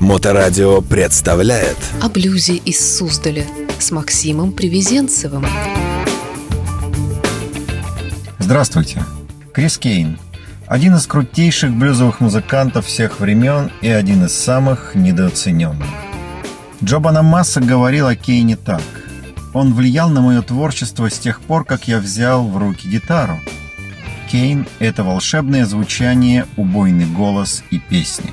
Моторадио представляет О блюзе из Суздаля с Максимом Привезенцевым. Здравствуйте. Крис Кейн. Один из крутейших блюзовых музыкантов всех времен и один из самых недооцененных. Джобана Масса говорил о Кейне так. Он влиял на мое творчество с тех пор, как я взял в руки гитару. Кейн — это волшебное звучание, убойный голос и песни.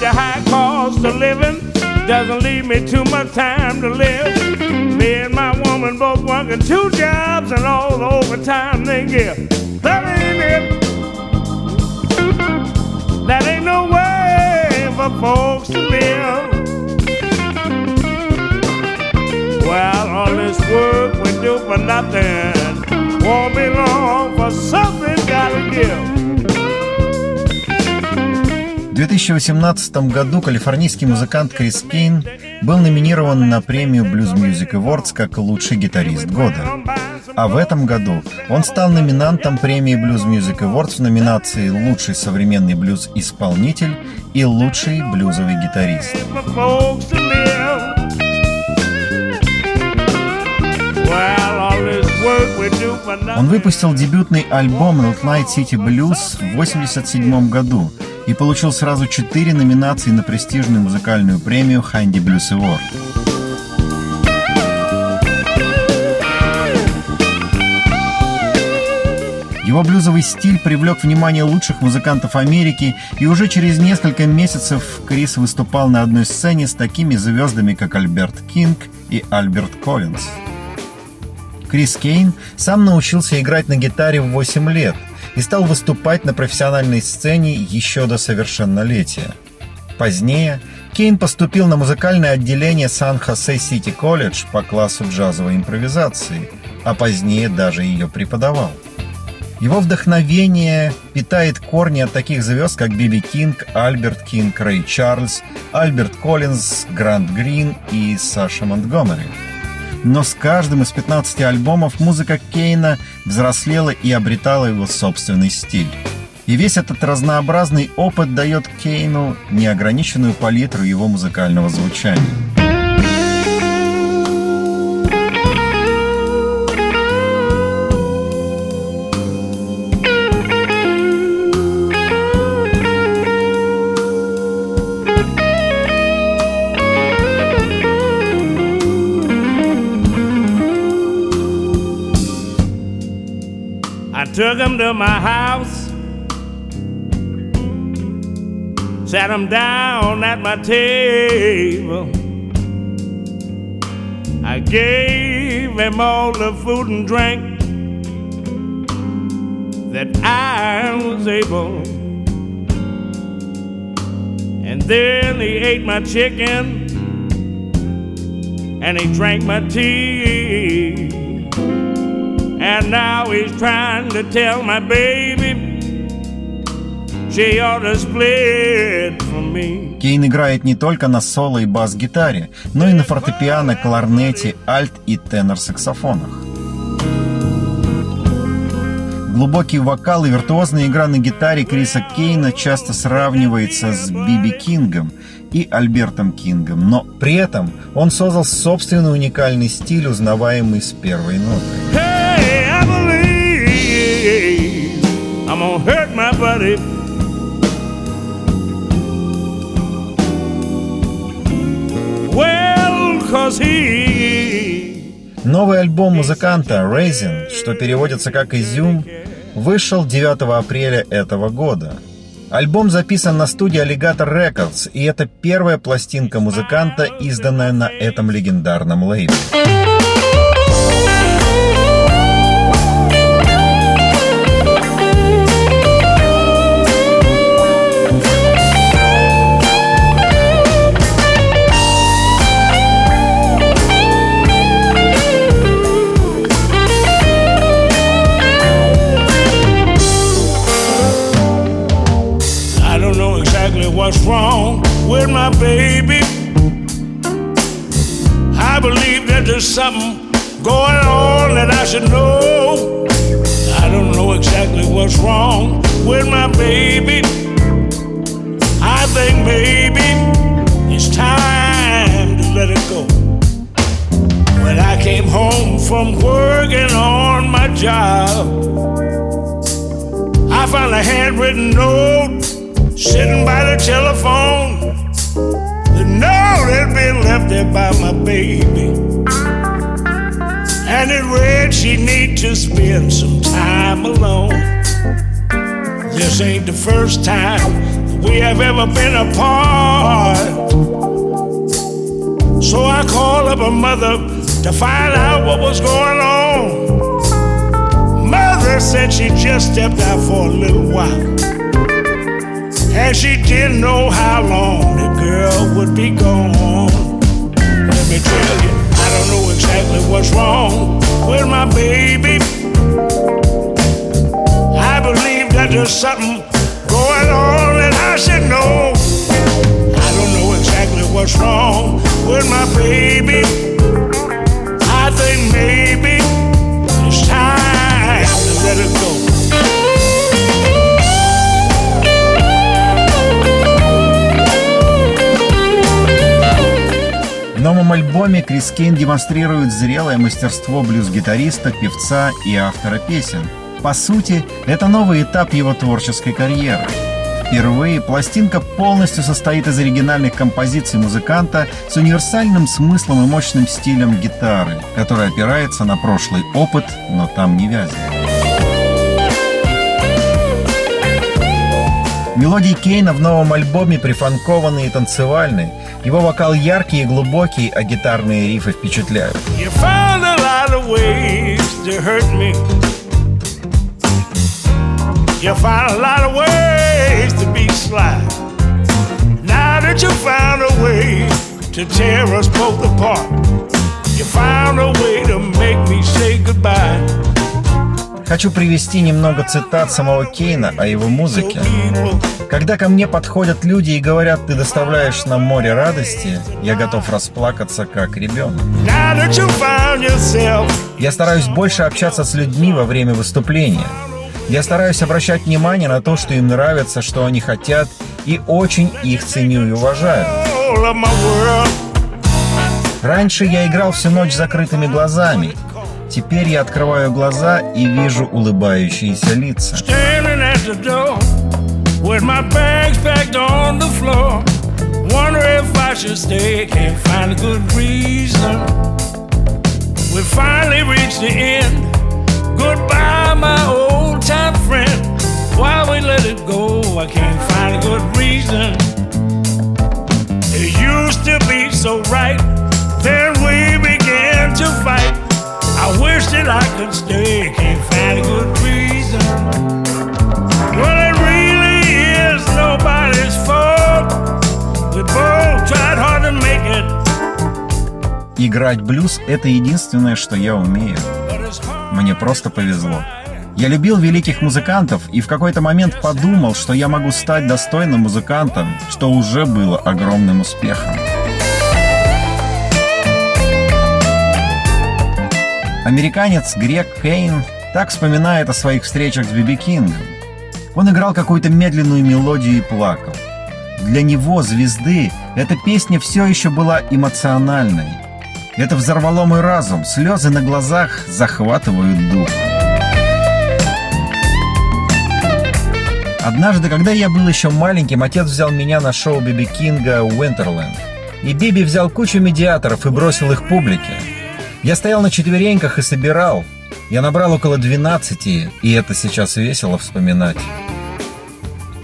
The high cost of living doesn't leave me too much time to live. Me and my woman both working two jobs and all the overtime they give. That ain't it. That ain't no way for folks to live. Well, all this work we do for nothing won't be long for something gotta give. В 2018 году калифорнийский музыкант Крис Кейн был номинирован на премию Blues Music Awards как лучший гитарист года. А в этом году он стал номинантом премии Blues Music Awards в номинации «Лучший современный блюз-исполнитель» и «Лучший блюзовый гитарист». Он выпустил дебютный альбом Night City Blues в 1987 году и получил сразу четыре номинации на престижную музыкальную премию Handy Blues Award. Его блюзовый стиль привлек внимание лучших музыкантов Америки, и уже через несколько месяцев Крис выступал на одной сцене с такими звездами, как Альберт Кинг и Альберт Коллинз. Крис Кейн сам научился играть на гитаре в 8 лет и стал выступать на профессиональной сцене еще до совершеннолетия. Позднее Кейн поступил на музыкальное отделение San Jose City College по классу джазовой импровизации, а позднее даже ее преподавал. Его вдохновение питает корни от таких звезд, как Би Би Кинг, Альберт Кинг, Рэй Чарльз, Альберт Коллинз, Грант Грин и Уэс Монтгомери. Но с каждым из 15 альбомов музыка Кейна взрослела и обретала его собственный стиль. И весь этот разнообразный опыт дает Кейну неограниченную палитру его музыкального звучания. Took him to my house, sat him down at my table. I gave him all the food and drink that I was able. And then he ate my chicken and he drank my tea. And now he's trying to tell my baby she ought to split from me. Кейн играет не только на соло и бас-гитаре, но и на фортепиано, кларнете, альт и тенор-саксофонах. Глубокий вокал и виртуозная игра на гитаре Криса Кейна часто сравнивается с Биби Кингом и Альбертом Кингом, но при этом он создал собственный уникальный стиль, узнаваемый с первой ноты. I'm gonna hurt my buddy. Well, cause he Новый альбом музыканта Raisin, что переводится как «Изюм», вышел 9 апреля этого года. Альбом записан на студии Alligator Records, и это первая пластинка музыканта, изданная на этом легендарном лейбле. I believe that there's something going on that I should know. I don't know exactly what's wrong with my baby. I think maybe it's time to let it go. When I came home from working on my job, I found a handwritten note by my baby. And it read she need to spend some time alone. This ain't the first time we have ever been apart. So I called up her mother to find out what was going on. Mother said she just stepped out for a little while. And she didn't know how long the girl would be gone. Let me tell you, I don't know exactly what's wrong with my baby. I believe that there's something going on that I should know. I don't know exactly what's wrong with my baby. I think maybe новом альбоме Крис Кейн демонстрирует зрелое мастерство блюз-гитариста, певца и автора песен. По сути, это новый этап его творческой карьеры. Впервые пластинка полностью состоит из оригинальных композиций музыканта с универсальным смыслом и мощным стилем гитары, который опирается на прошлый опыт, но там не вязнет. Мелодии Кейна в новом альбоме прифанкованные и танцевальные. Его вокал яркий и глубокий, а гитарные рифы впечатляют. You found a lot of ways to be sly. Now that you found a way to tear us both apart, you found a way to make me say goodbye. Хочу привести немного цитат самого Кейна о его музыке. Когда ко мне подходят люди и говорят, ты доставляешь нам море радости, я готов расплакаться как ребенок. Я стараюсь больше общаться с людьми во время выступления. Я стараюсь обращать внимание на то, что им нравится, что они хотят, и очень их ценю и уважаю. Раньше я играл всю ночь закрытыми глазами. Теперь я открываю глаза и вижу улыбающиеся лица. With my bags packed on the floor. Wonder if I should stay Can't find a good reason. We finally reached the end. Goodbye my old time friend. Why we let it go I can't find a good reason. It used to be so right. Wish that I could stay, can't find a good reason. Well, it really is nobody's fault. We both tried hard to make it, Играть блюз — это единственное, что я умею. Мне просто повезло. Я любил великих музыкантов и в какой-то момент подумал, что я могу стать достойным музыкантом, что уже было огромным успехом. Американец Грег Кейн так вспоминает о своих встречах с Биби Кингом. Он играл какую-то медленную мелодию и плакал. Для него, звезды, эта песня все еще была эмоциональной. Это взорвало мой разум, слезы на глазах захватывают дух. Однажды, когда я был еще маленьким, отец взял меня на шоу Биби Кинга «Уинтерленд». И Биби взял кучу медиаторов и бросил их публике. Я стоял на четвереньках и собирал. Я набрал около 12, и это сейчас весело вспоминать.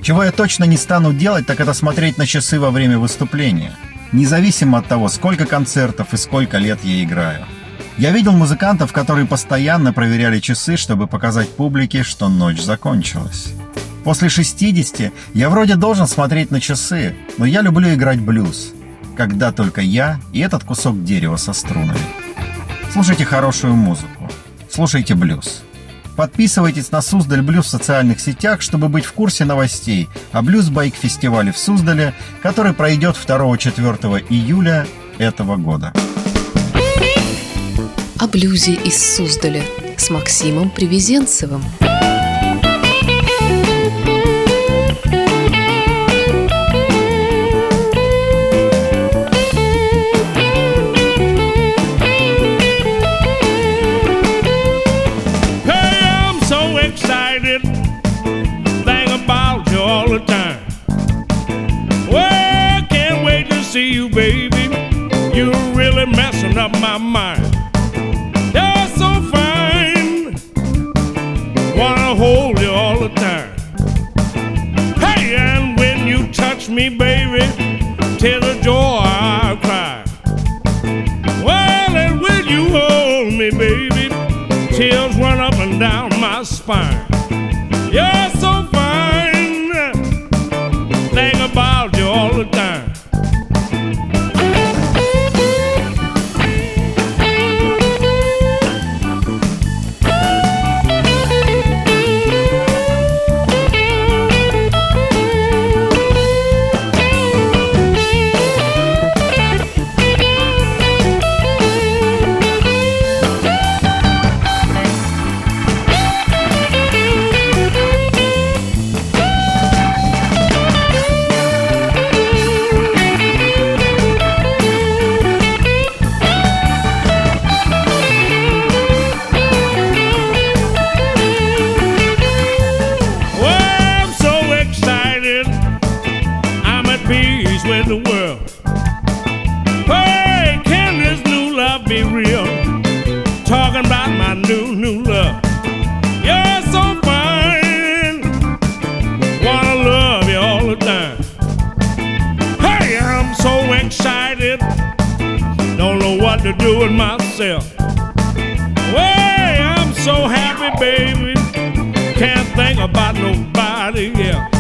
Чего я точно не стану делать, так это смотреть на часы во время выступления. Независимо от того, сколько концертов и сколько лет я играю. Я видел музыкантов, которые постоянно проверяли часы, чтобы показать публике, что ночь закончилась. После 60 я вроде должен смотреть на часы, но я люблю играть блюз. Когда только я и этот кусок дерева со струнами. Слушайте хорошую музыку. Слушайте блюз. Подписывайтесь на Суздаль Блюз в социальных сетях, чтобы быть в курсе новостей о блюз-байк-фестивале в Суздале, который пройдет 2-4 июля этого года. о блюзе из Суздаля с Максимом Привезенцевым. See you, baby. You're really messing up my mind. You're so fine, wanna hold you all the time. Hey, and when you touch me, baby, till the joy I cry. Well, and when you hold me, baby, tears run up and down my spine. Peace with the world. Hey, can this new love be real? Talking about my new, new love. You're so fine. Wanna love you all the time. Hey, I'm so excited. Don't know what to do with myself. Way, I'm so happy, baby. Can't think about nobody else.